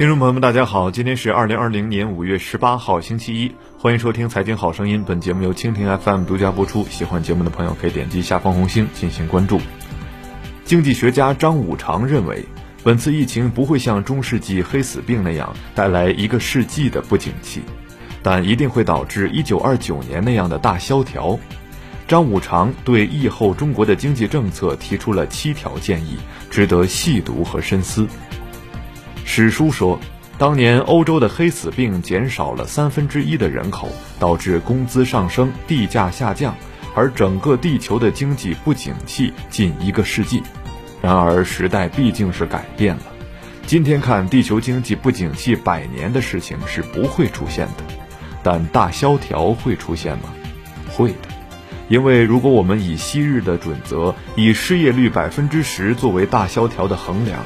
听众朋友们，大家好，今天是二零二零年五月十八号，星期一，欢迎收听《财经好声音》。本节目由蜻蜓 FM 独家播出。喜欢节目的朋友可以点击下方红星进行关注。经济学家张五常认为，本次疫情不会像中世纪黑死病那样带来一个世纪的不景气，但一定会导致一九二九年那样的大萧条。张五常对疫后中国的经济政策提出了七条建议，值得细读和深思。史书说，当年欧洲的黑死病减少了三分之一的人口，导致工资上升、地价下降，而整个地球的经济不景气近一个世纪。然而时代毕竟是改变了，今天看地球经济不景气百年的事情是不会出现的，但大萧条会出现吗？会的，因为如果我们以昔日的准则，以失业率百分之十作为大萧条的衡量。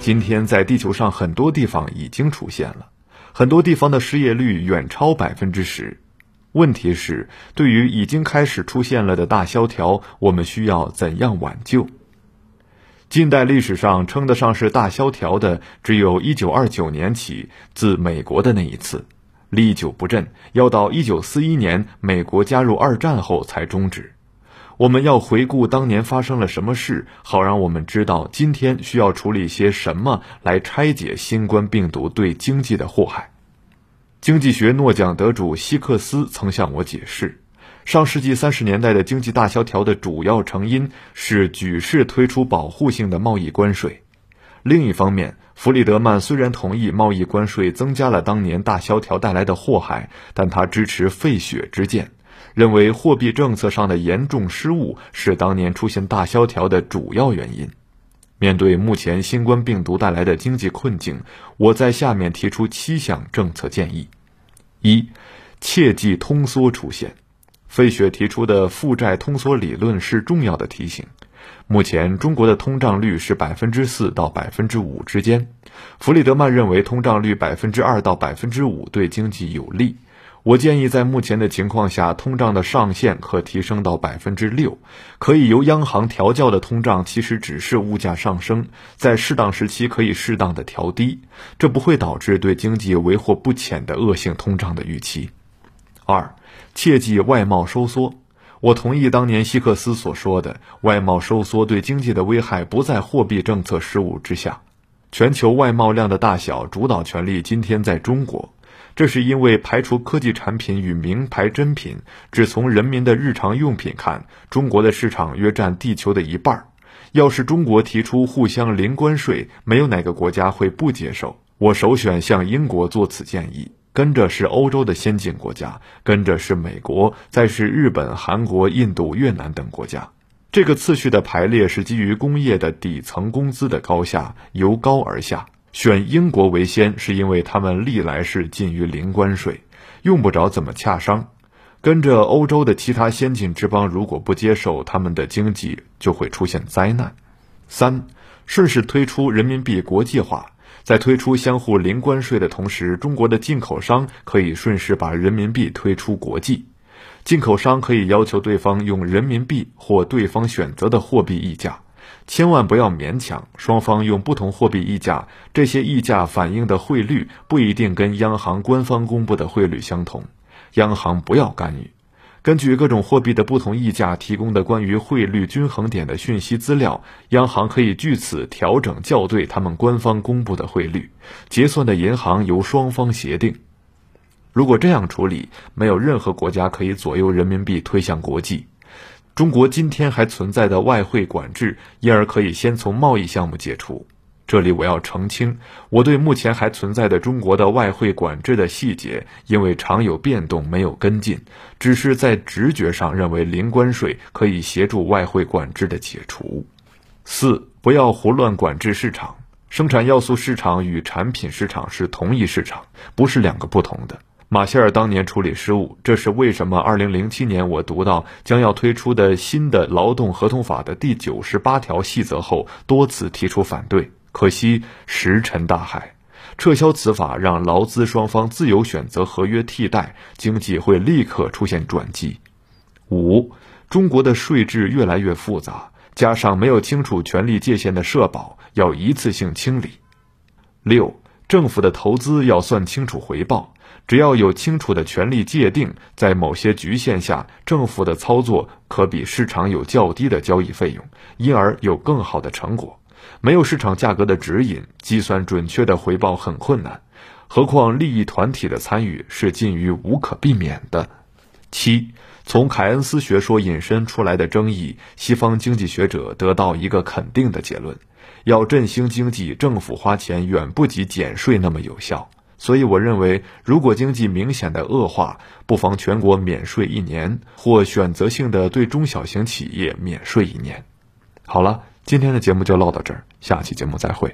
今天在地球上很多地方已经出现了，很多地方的失业率远超百分之十。问题是，对于已经开始出现了的大萧条，我们需要怎样挽救？近代历史上称得上是大萧条的，只有一九二九年起自美国的那一次，历久不振，要到一九四一年美国加入二战后才终止。我们要回顾当年发生了什么事，好让我们知道今天需要处理些什么来拆解新冠病毒对经济的祸害。经济学诺奖得主希克斯曾向我解释，上世纪三十年代的经济大萧条的主要成因是举世推出保护性的贸易关税。另一方面，弗里德曼虽然同意贸易关税增加了当年大萧条带来的祸害，但他支持费雪之见。认为货币政策上的严重失误是当年出现大萧条的主要原因。面对目前新冠病毒带来的经济困境，我在下面提出七项政策建议：一、切忌通缩出现。费雪提出的负债通缩理论是重要的提醒。目前中国的通胀率是百分之四到百分之五之间，弗里德曼认为通胀率百分之二到百分之五对经济有利。我建议，在目前的情况下，通胀的上限可提升到百分之六。可以由央行调教的通胀，其实只是物价上升，在适当时期可以适当的调低，这不会导致对经济为祸不浅的恶性通胀的预期。二，切忌外贸收缩。我同意当年希克斯所说的，外贸收缩对经济的危害不在货币政策失误之下。全球外贸量的大小主导权力今天在中国。这是因为排除科技产品与名牌珍品，只从人民的日常用品看，中国的市场约占地球的一半。要是中国提出互相零关税，没有哪个国家会不接受。我首选向英国做此建议，跟着是欧洲的先进国家，跟着是美国，再是日本、韩国、印度、越南等国家。这个次序的排列是基于工业的底层工资的高下，由高而下。选英国为先，是因为他们历来是近于零关税，用不着怎么洽商。跟着欧洲的其他先进之邦，如果不接受，他们的经济就会出现灾难。三，顺势推出人民币国际化，在推出相互零关税的同时，中国的进口商可以顺势把人民币推出国际。进口商可以要求对方用人民币或对方选择的货币议价。千万不要勉强，双方用不同货币议价，这些议价反映的汇率不一定跟央行官方公布的汇率相同，央行不要干预。根据各种货币的不同议价提供的关于汇率均衡点的讯息资料，央行可以据此调整校对他们官方公布的汇率。结算的银行由双方协定。如果这样处理，没有任何国家可以左右人民币推向国际。中国今天还存在的外汇管制，因而可以先从贸易项目解除。这里我要澄清，我对目前还存在的中国的外汇管制的细节，因为常有变动，没有跟进，只是在直觉上认为零关税可以协助外汇管制的解除。四，不要胡乱管制市场，生产要素市场与产品市场是同一市场，不是两个不同的。马歇尔当年处理失误，这是为什么？二零零七年我读到将要推出的新的劳动合同法的第九十八条细则后，多次提出反对。可惜石沉大海，撤销此法，让劳资双方自由选择合约替代，经济会立刻出现转机。五，中国的税制越来越复杂，加上没有清楚权力界限的社保，要一次性清理。六。政府的投资要算清楚回报。只要有清楚的权利界定，在某些局限下，政府的操作可比市场有较低的交易费用，因而有更好的成果。没有市场价格的指引，计算准确的回报很困难。何况利益团体的参与是近于无可避免的。七，从凯恩斯学说引申出来的争议，西方经济学者得到一个肯定的结论：要振兴经济，政府花钱远不及减税那么有效。所以，我认为，如果经济明显的恶化，不妨全国免税一年，或选择性的对中小型企业免税一年。好了，今天的节目就唠到这儿，下期节目再会。